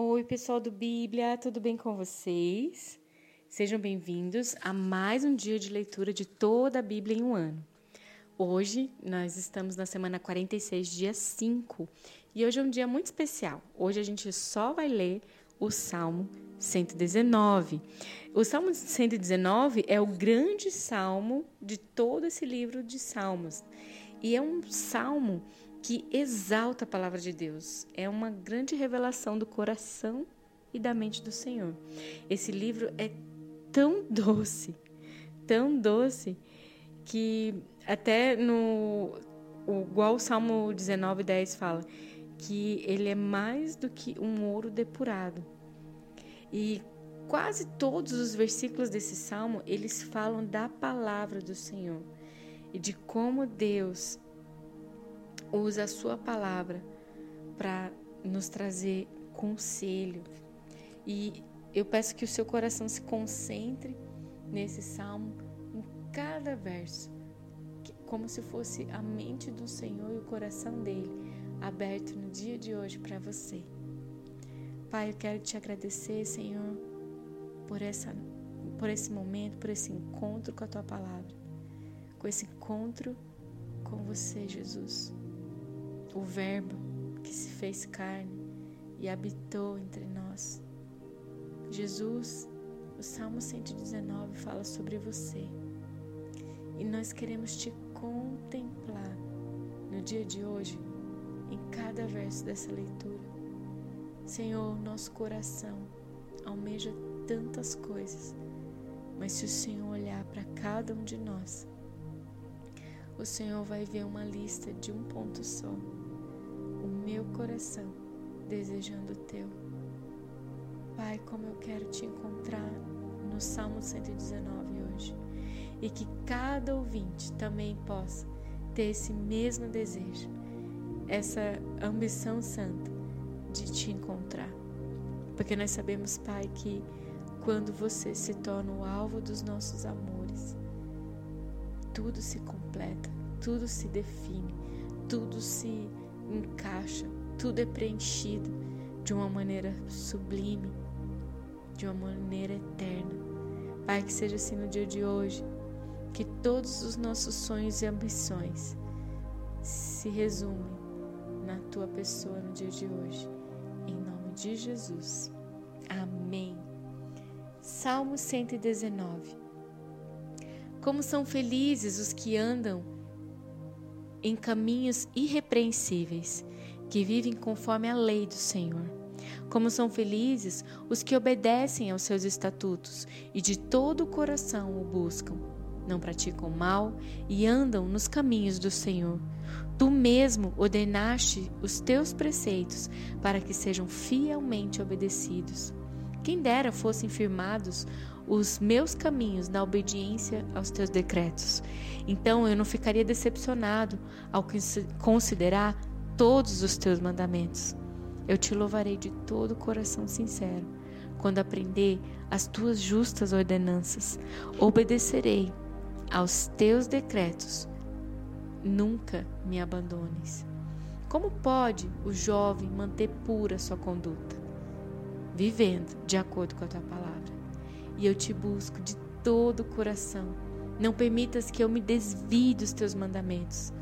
Oi, pessoal do Bíblia, tudo bem com vocês? Sejam bem-vindos a mais um dia de leitura de toda a Bíblia em um ano. Hoje nós estamos na semana 46, dia 5, e hoje é um dia muito especial. Hoje a gente só vai ler o Salmo 119. O Salmo 119 é o grande salmo de todo esse livro de Salmos. E é um salmo que exalta a palavra de Deus. É uma grande revelação do coração e da mente do Senhor. Esse livro é tão doce, tão doce, que até no igual o Salmo 19, 10 fala que ele é mais do que um ouro depurado. E quase todos os versículos desse salmo, eles falam da palavra do Senhor e de como Deus usa a sua palavra para nos trazer conselho. E eu peço que o seu coração se concentre nesse salmo, em cada verso, como se fosse a mente do Senhor e o coração dele aberto no dia de hoje para você. Pai, eu quero te agradecer, Senhor, por essa por esse momento, por esse encontro com a tua palavra, com esse encontro com você, Jesus o Verbo que se fez carne e habitou entre nós. Jesus, o Salmo 119 fala sobre você e nós queremos te contemplar no dia de hoje, em cada verso dessa leitura. Senhor, nosso coração almeja tantas coisas, mas se o Senhor olhar para cada um de nós, o Senhor vai ver uma lista de um ponto só meu coração desejando o teu. Pai, como eu quero te encontrar no Salmo 119 hoje e que cada ouvinte também possa ter esse mesmo desejo, essa ambição santa de te encontrar. Porque nós sabemos, Pai, que quando você se torna o alvo dos nossos amores, tudo se completa, tudo se define, tudo se encaixa, tudo é preenchido de uma maneira sublime, de uma maneira eterna. Pai, que seja assim no dia de hoje, que todos os nossos sonhos e ambições se resumem na tua pessoa no dia de hoje. Em nome de Jesus. Amém. Salmo 119. Como são felizes os que andam em caminhos irrepreensíveis, que vivem conforme a lei do Senhor. Como são felizes os que obedecem aos seus estatutos e de todo o coração o buscam. Não praticam mal e andam nos caminhos do Senhor. Tu mesmo ordenaste os teus preceitos para que sejam fielmente obedecidos. Quem dera fossem firmados os meus caminhos na obediência aos teus decretos. Então eu não ficaria decepcionado ao considerar todos os teus mandamentos. Eu te louvarei de todo o coração sincero quando aprender as tuas justas ordenanças. Obedecerei aos teus decretos. Nunca me abandones. Como pode o jovem manter pura sua conduta? Vivendo de acordo com a tua palavra e eu te busco de todo o coração. Não permitas que eu me desvie dos teus mandamentos.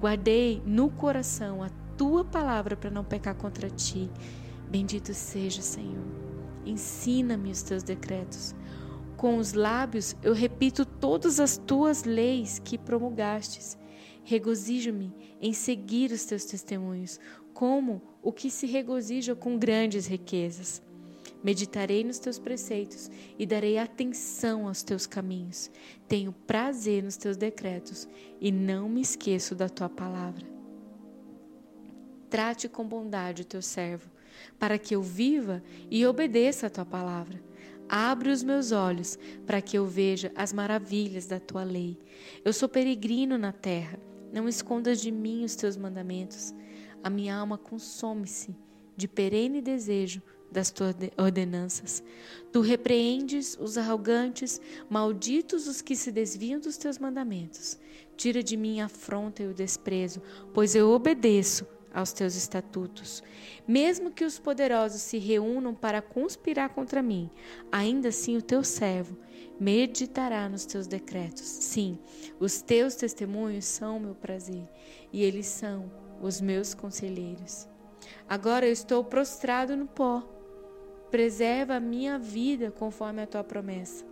Guardei no coração a tua palavra para não pecar contra ti. Bendito seja, Senhor. Ensina-me os teus decretos. Com os lábios eu repito todas as tuas leis que promulgastes. Regozijo-me em seguir os teus testemunhos, como o que se regozija com grandes riquezas. Meditarei nos teus preceitos e darei atenção aos teus caminhos. Tenho prazer nos teus decretos e não me esqueço da tua palavra. Trate com bondade o teu servo, para que eu viva e obedeça a tua palavra. Abre os meus olhos para que eu veja as maravilhas da tua lei. Eu sou peregrino na terra. Não escondas de mim os teus mandamentos. A minha alma consome-se de perene desejo das tuas ordenanças. Tu repreendes os arrogantes, malditos os que se desviam dos teus mandamentos. Tira de mim a afronta e o desprezo, pois eu obedeço aos teus estatutos. Mesmo que os poderosos se reúnam para conspirar contra mim, ainda assim o teu servo meditará nos teus decretos. Sim, os teus testemunhos são meu prazer, e eles são os meus conselheiros. Agora eu estou prostrado no pó. Preserva a minha vida conforme a tua promessa.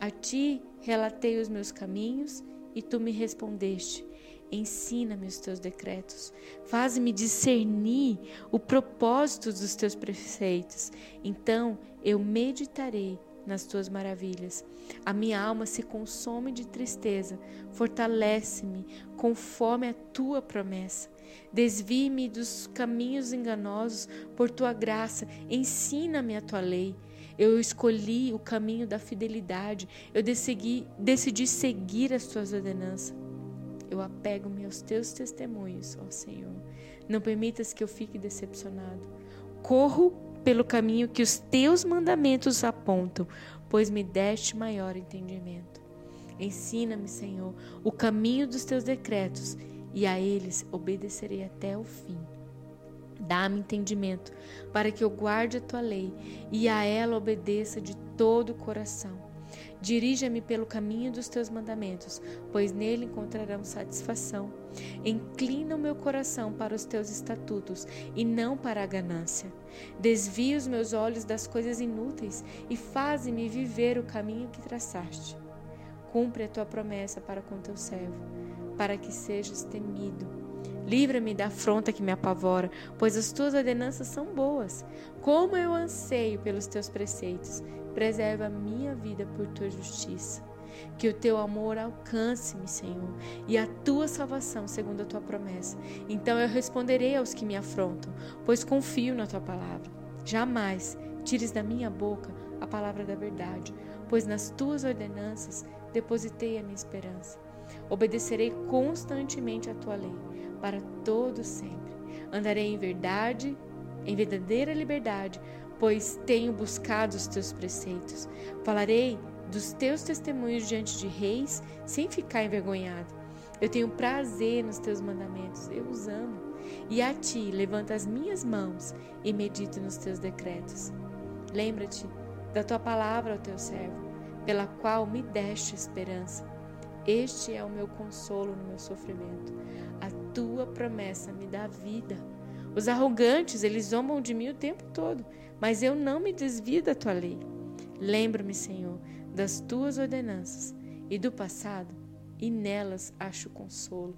A ti relatei os meus caminhos e tu me respondeste. Ensina-me os teus decretos. Faz-me discernir o propósito dos teus preceitos. Então eu meditarei nas tuas maravilhas. A minha alma se consome de tristeza. Fortalece-me conforme a tua promessa. Desvie-me dos caminhos enganosos por tua graça. Ensina-me a tua lei. Eu escolhi o caminho da fidelidade. Eu decidi, decidi seguir as tuas ordenanças. Eu apego-me aos teus testemunhos, ó Senhor. Não permitas que eu fique decepcionado. Corro pelo caminho que os teus mandamentos apontam, pois me deste maior entendimento. Ensina-me, Senhor, o caminho dos teus decretos, e a eles obedecerei até o fim. Dá-me entendimento, para que eu guarde a tua lei e a ela obedeça de todo o coração. Dirija-me pelo caminho dos teus mandamentos, pois nele encontrarão satisfação. Inclina o meu coração para os teus estatutos e não para a ganância. Desvia os meus olhos das coisas inúteis e faze-me viver o caminho que traçaste. Cumpre a tua promessa para com teu servo, para que sejas temido. Livra-me da afronta que me apavora, pois as tuas ordenanças são boas. Como eu anseio pelos teus preceitos Preserva a minha vida por tua justiça. Que o teu amor alcance-me, Senhor, e a tua salvação segundo a tua promessa. Então eu responderei aos que me afrontam, pois confio na tua palavra. Jamais tires da minha boca a palavra da verdade, pois nas tuas ordenanças depositei a minha esperança. Obedecerei constantemente a tua lei, para todo sempre. Andarei em verdade, em verdadeira liberdade, pois tenho buscado os teus preceitos. Falarei dos teus testemunhos diante de reis, sem ficar envergonhado. Eu tenho prazer nos teus mandamentos, eu os amo. E a ti levanto as minhas mãos e medito nos teus decretos. Lembra-te da tua palavra ao teu servo, pela qual me deste esperança. Este é o meu consolo no meu sofrimento. A tua promessa me dá vida. Os arrogantes, eles zombam de mim o tempo todo, mas eu não me desvio da tua lei. Lembro-me, Senhor, das tuas ordenanças e do passado, e nelas acho consolo.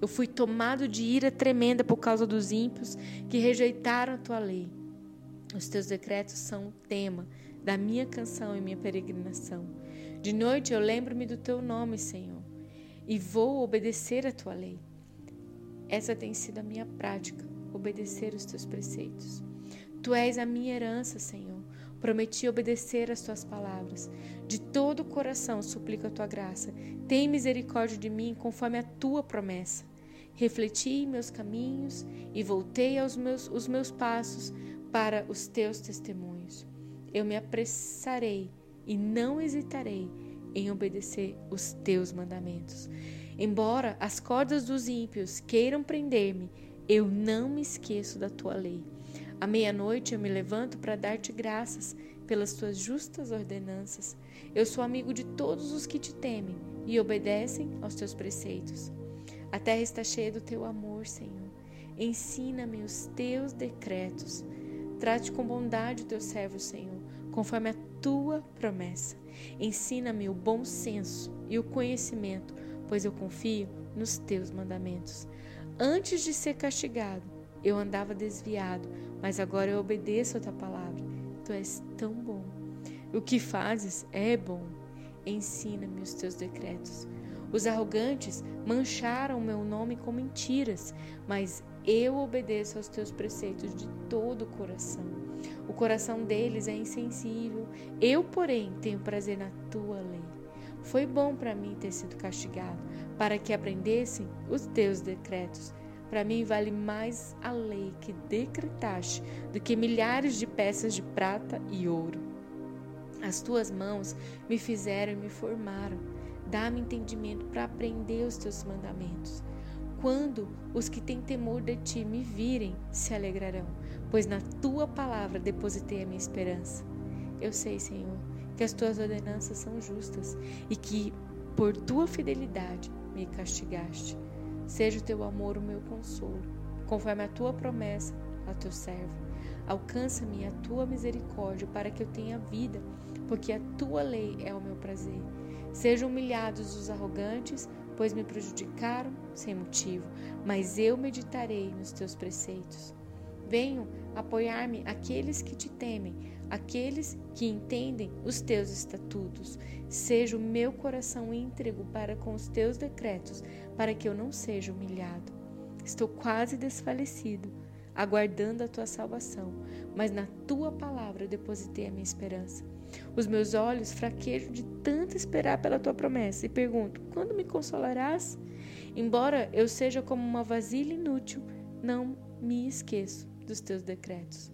Eu fui tomado de ira tremenda por causa dos ímpios que rejeitaram a tua lei. Os teus decretos são o tema da minha canção e minha peregrinação. De noite eu lembro-me do teu nome, Senhor, e vou obedecer a tua lei. Essa tem sido a minha prática, obedecer os teus preceitos. Tu és a minha herança, Senhor. Prometi obedecer às tuas palavras. De todo o coração suplico a tua graça. Tem misericórdia de mim conforme a tua promessa. Refleti meus caminhos e voltei aos meus, os meus passos para os teus testemunhos. Eu me apressarei e não hesitarei em obedecer os teus mandamentos. Embora as cordas dos ímpios queiram prender-me, eu não me esqueço da tua lei. À meia-noite eu me levanto para dar-te graças pelas tuas justas ordenanças. Eu sou amigo de todos os que te temem e obedecem aos teus preceitos. A terra está cheia do teu amor, Senhor. Ensina-me os teus decretos. Trate com bondade o teu servo, Senhor, conforme a tua promessa. Ensina-me o bom senso e o conhecimento, pois eu confio nos teus mandamentos. Antes de ser castigado, eu andava desviado, mas agora eu obedeço a tua palavra. Tu és tão bom. O que fazes é bom. Ensina-me os teus decretos. Os arrogantes mancharam o meu nome com mentiras, mas eu obedeço aos teus preceitos de todo o coração. O coração deles é insensível, eu, porém, tenho prazer na tua lei. Foi bom para mim ter sido castigado, para que aprendessem os teus decretos. Para mim vale mais a lei que decretaste do que milhares de peças de prata e ouro. As tuas mãos me fizeram e me formaram. Dá-me entendimento para aprender os teus mandamentos. Quando os que têm temor de ti me virem, se alegrarão, pois na tua palavra depositei a minha esperança. Eu sei, Senhor, que as tuas ordenanças são justas e que por tua fidelidade me castigaste. Seja o teu amor o meu consolo, conforme a tua promessa ao teu servo. Alcança-me a tua misericórdia para que eu tenha vida, porque a tua lei é o meu prazer. Sejam humilhados os arrogantes, pois me prejudicaram sem motivo, mas eu meditarei nos teus preceitos. Venham apoiar-me aqueles que te temem, aqueles que entendem os teus estatutos. Seja o meu coração íntegro para com os teus decretos, para que eu não seja humilhado. Estou quase desfalecido, aguardando a tua salvação, mas na tua palavra eu depositei a minha esperança. Os meus olhos fraquejam de tanto esperar pela tua promessa e pergunto: quando me consolarás? Embora eu seja como uma vasilha inútil, não me esqueço dos teus decretos.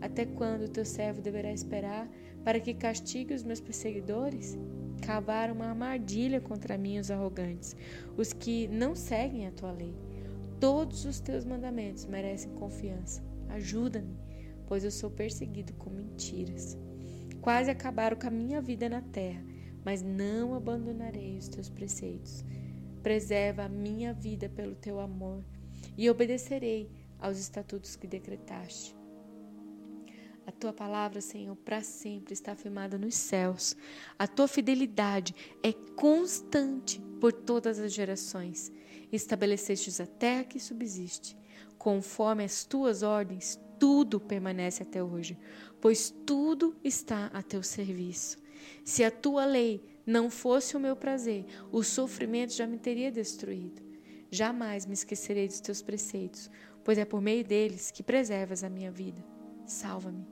Até quando o teu servo deverá esperar para que castigue os meus perseguidores? Cavaram uma armadilha contra mim os arrogantes, os que não seguem a tua lei. Todos os teus mandamentos merecem confiança. Ajuda-me, pois eu sou perseguido com mentiras. Quase acabaram com a minha vida na terra, mas não abandonarei os teus preceitos. Preserva a minha vida pelo teu amor e obedecerei aos estatutos que decretaste. A tua palavra, Senhor, para sempre está afirmada nos céus. A tua fidelidade é constante por todas as gerações. Estabelecestes a terra que subsiste. Conforme as tuas ordens, tudo permanece até hoje, pois tudo está a teu serviço. Se a tua lei não fosse o meu prazer, o sofrimento já me teria destruído. Jamais me esquecerei dos teus preceitos, pois é por meio deles que preservas a minha vida. Salva-me,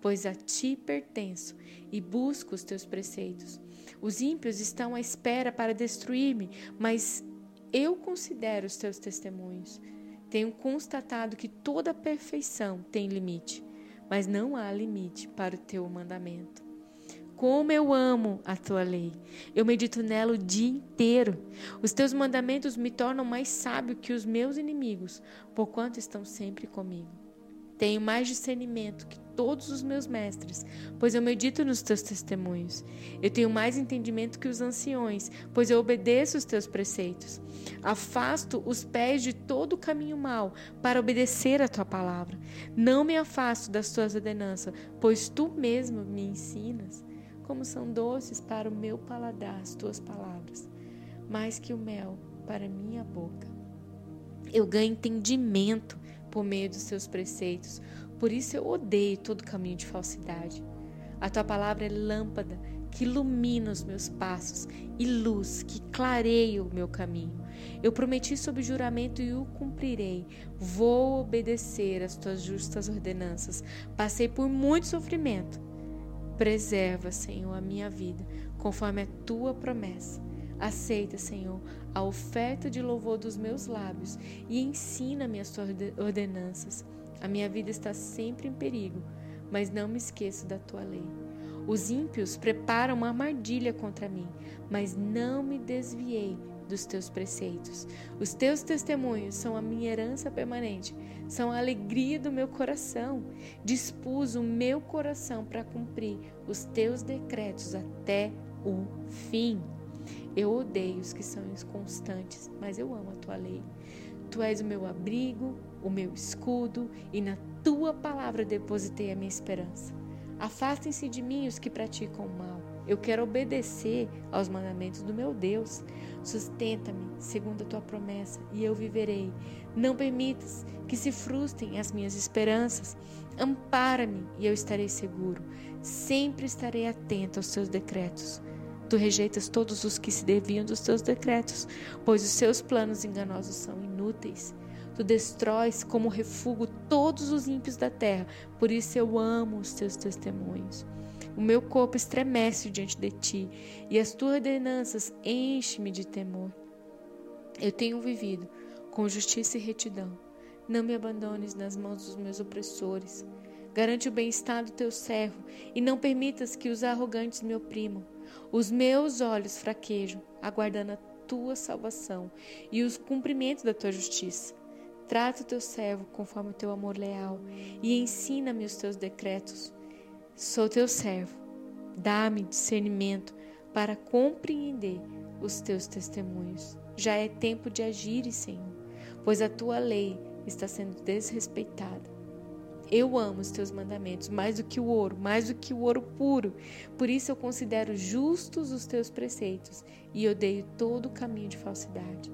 pois a ti pertenço e busco os teus preceitos. Os ímpios estão à espera para destruir-me, mas eu considero os teus testemunhos. Tenho constatado que toda perfeição tem limite, mas não há limite para o teu mandamento. Como eu amo a tua lei. Eu medito nela o dia inteiro. Os teus mandamentos me tornam mais sábio que os meus inimigos, porquanto estão sempre comigo. Tenho mais discernimento que todos os meus mestres, pois eu medito nos teus testemunhos. Eu tenho mais entendimento que os anciões, pois eu obedeço os teus preceitos. Afasto os pés de todo o caminho mau para obedecer a tua palavra. Não me afasto das tuas ordenanças, pois tu mesmo me ensinas. Como são doces para o meu paladar as tuas palavras, mais que o mel para minha boca. Eu ganho entendimento por meio dos seus preceitos. Por isso eu odeio todo caminho de falsidade. A tua palavra é lâmpada que ilumina os meus passos e luz que clareia o meu caminho. Eu prometi sob juramento e o cumprirei. Vou obedecer às tuas justas ordenanças. Passei por muito sofrimento. Preserva, Senhor, a minha vida, conforme a tua promessa. Aceita, Senhor, a oferta de louvor dos meus lábios e ensina-me as tuas ordenanças. A minha vida está sempre em perigo, mas não me esqueço da tua lei. Os ímpios preparam uma armadilha contra mim, mas não me desviei dos teus preceitos. Os teus testemunhos são a minha herança permanente, são a alegria do meu coração. Dispus o meu coração para cumprir os teus decretos até o fim. Eu odeio os que são inconstantes, mas eu amo a tua lei. Tu és o meu abrigo, o meu escudo, e na tua palavra depositei a minha esperança. Afastem-se de mim os que praticam o mal. Eu quero obedecer aos mandamentos do meu Deus. Sustenta-me segundo a tua promessa e eu viverei. Não permitas que se frustrem as minhas esperanças. Ampara-me e eu estarei seguro. Sempre estarei atento aos teus decretos. Tu rejeitas todos os que se desviam dos teus decretos, pois os seus planos enganosos são inúteis. Tu destróis como refúgio todos os ímpios da terra, por isso eu amo os teus testemunhos. O meu corpo estremece diante de ti, e as tuas ordenanças enchem-me de temor. Eu tenho vivido com justiça e retidão. Não me abandones nas mãos dos meus opressores. Garante o bem-estar do teu servo e não permitas que os arrogantes me oprimam. Os meus olhos fraquejam, aguardando a tua salvação e o cumprimento da tua justiça. Trata o teu servo conforme o teu amor leal e ensina-me os teus decretos. Sou teu servo. Dá-me discernimento para compreender os teus testemunhos. Já é tempo de agir, Senhor, pois a tua lei está sendo desrespeitada. Eu amo os teus mandamentos mais do que o ouro, mais do que o ouro puro. Por isso eu considero justos os teus preceitos e odeio todo o caminho de falsidade.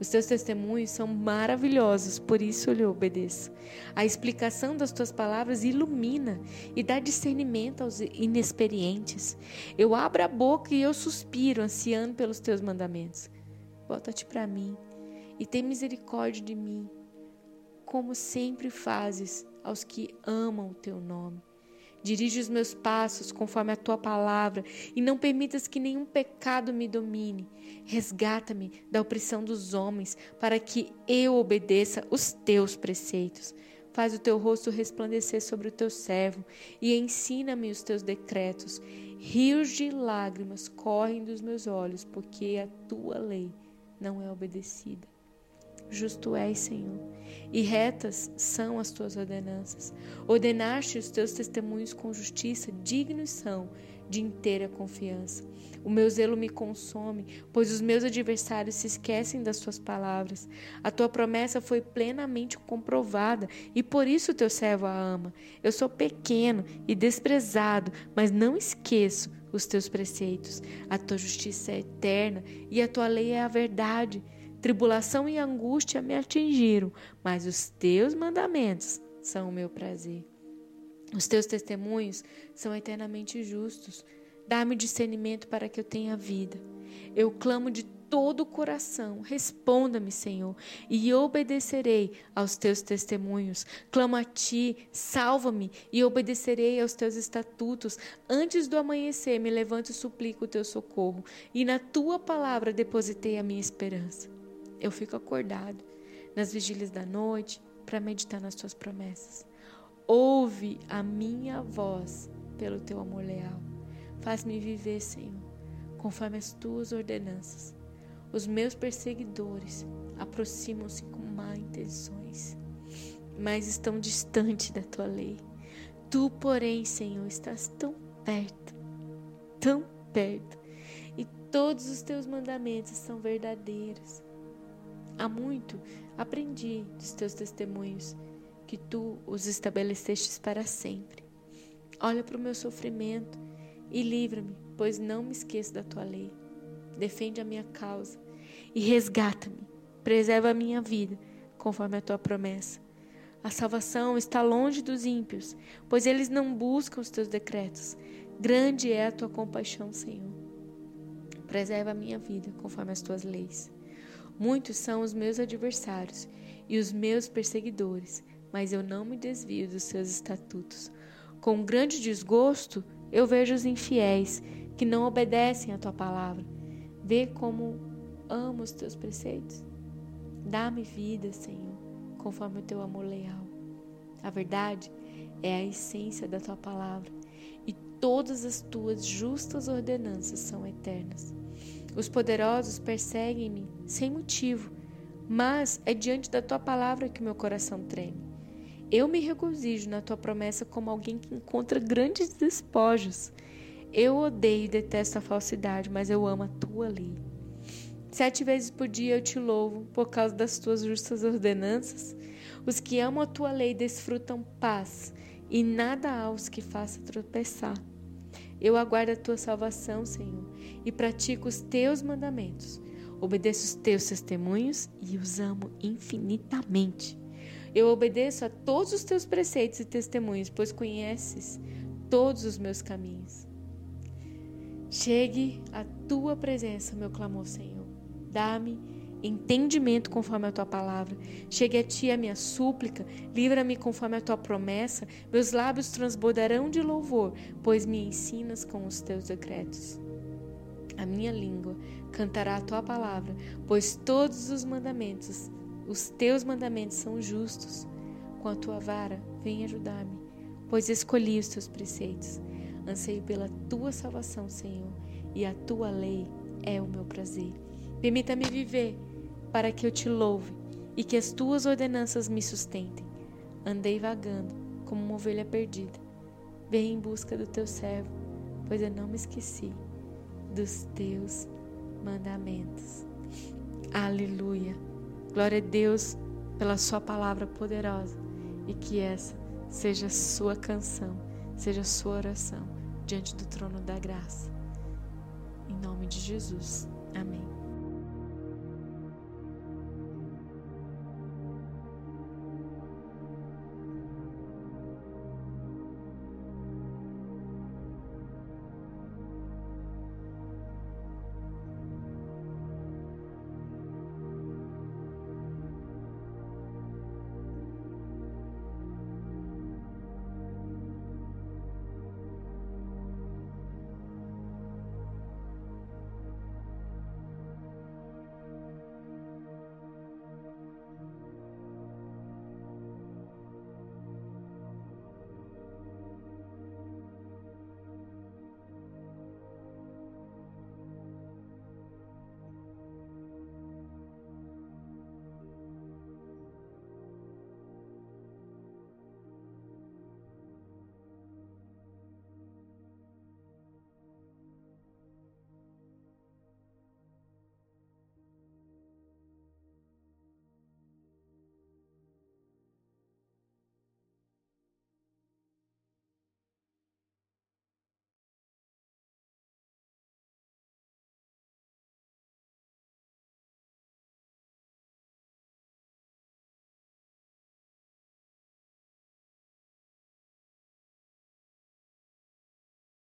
Os teus testemunhos são maravilhosos, por isso eu lhe obedeço. A explicação das tuas palavras ilumina e dá discernimento aos inexperientes. Eu abro a boca e eu suspiro, ansiando pelos teus mandamentos. Volta-te para mim e tem misericórdia de mim, como sempre fazes aos que amam o teu nome. Dirige os meus passos conforme a tua palavra e não permitas que nenhum pecado me domine. Resgata-me da opressão dos homens para que eu obedeça os teus preceitos. Faz o teu rosto resplandecer sobre o teu servo e ensina-me os teus decretos. Rios de lágrimas correm dos meus olhos, porque a tua lei não é obedecida. Justo és, Senhor, e retas são as tuas ordenanças. Ordenaste os teus testemunhos com justiça, dignos são de inteira confiança. O meu zelo me consome, pois os meus adversários se esquecem das tuas palavras. A tua promessa foi plenamente comprovada, e por isso o teu servo a ama. Eu sou pequeno e desprezado, mas não esqueço os teus preceitos. A tua justiça é eterna e a tua lei é a verdade. Tribulação e angústia me atingiram, mas os teus mandamentos são o meu prazer. Os teus testemunhos são eternamente justos. Dá-me discernimento para que eu tenha vida. Eu clamo de todo o coração. Responda-me, Senhor, e obedecerei aos teus testemunhos. Clamo a ti, salva-me e obedecerei aos teus estatutos. Antes do amanhecer, me levanto e suplico o teu socorro, e na tua palavra depositei a minha esperança eu fico acordado nas vigílias da noite para meditar nas tuas promessas. Ouve a minha voz pelo teu amor leal. Faz-me viver, Senhor, conforme as tuas ordenanças. Os meus perseguidores aproximam-se com má intenções, mas estão distante da tua lei. Tu, porém, Senhor, estás tão perto, tão perto, e todos os teus mandamentos são verdadeiros. Há muito aprendi dos teus testemunhos, que tu os estabelecestes para sempre. Olha para o meu sofrimento e livra-me, pois não me esqueço da tua lei. Defende a minha causa e resgata-me. Preserva a minha vida, conforme a tua promessa. A salvação está longe dos ímpios, pois eles não buscam os teus decretos. Grande é a tua compaixão, Senhor. Preserva a minha vida, conforme as tuas leis. Muitos são os meus adversários e os meus perseguidores, mas eu não me desvio dos seus estatutos. Com grande desgosto, eu vejo os infiéis que não obedecem à tua palavra. Vê como amo os teus preceitos. Dá-me vida, Senhor, conforme o teu amor leal. A verdade é a essência da tua palavra e todas as tuas justas ordenanças são eternas. Os poderosos perseguem-me sem motivo, mas é diante da tua palavra que meu coração treme. Eu me regozijo na tua promessa como alguém que encontra grandes despojos. Eu odeio e detesto a falsidade, mas eu amo a tua lei. Sete vezes por dia eu te louvo por causa das tuas justas ordenanças. Os que amam a tua lei desfrutam paz, e nada há os que faça tropeçar. Eu aguardo a tua salvação, Senhor, e pratico os teus mandamentos. Obedeço os teus testemunhos e os amo infinitamente. Eu obedeço a todos os teus preceitos e testemunhos, pois conheces todos os meus caminhos. Chegue a tua presença, meu clamor, Senhor. Dá-me entendimento conforme a tua palavra. Chegue a ti a minha súplica, livra-me conforme a tua promessa. Meus lábios transbordarão de louvor, pois me ensinas com os teus decretos. A minha língua cantará a tua palavra, pois todos os mandamentos, os teus mandamentos são justos. Com a tua vara, vem ajudar-me, pois escolhi os teus preceitos. Anseio pela tua salvação, Senhor, e a tua lei é o meu prazer. Permita-me viver para que eu te louve e que as tuas ordenanças me sustentem. Andei vagando como uma ovelha perdida. Vem em busca do teu servo, pois eu não me esqueci dos teus mandamentos. Aleluia. Glória a Deus pela sua palavra poderosa e que essa seja a sua canção, seja a sua oração diante do trono da graça. Em nome de Jesus. Amém.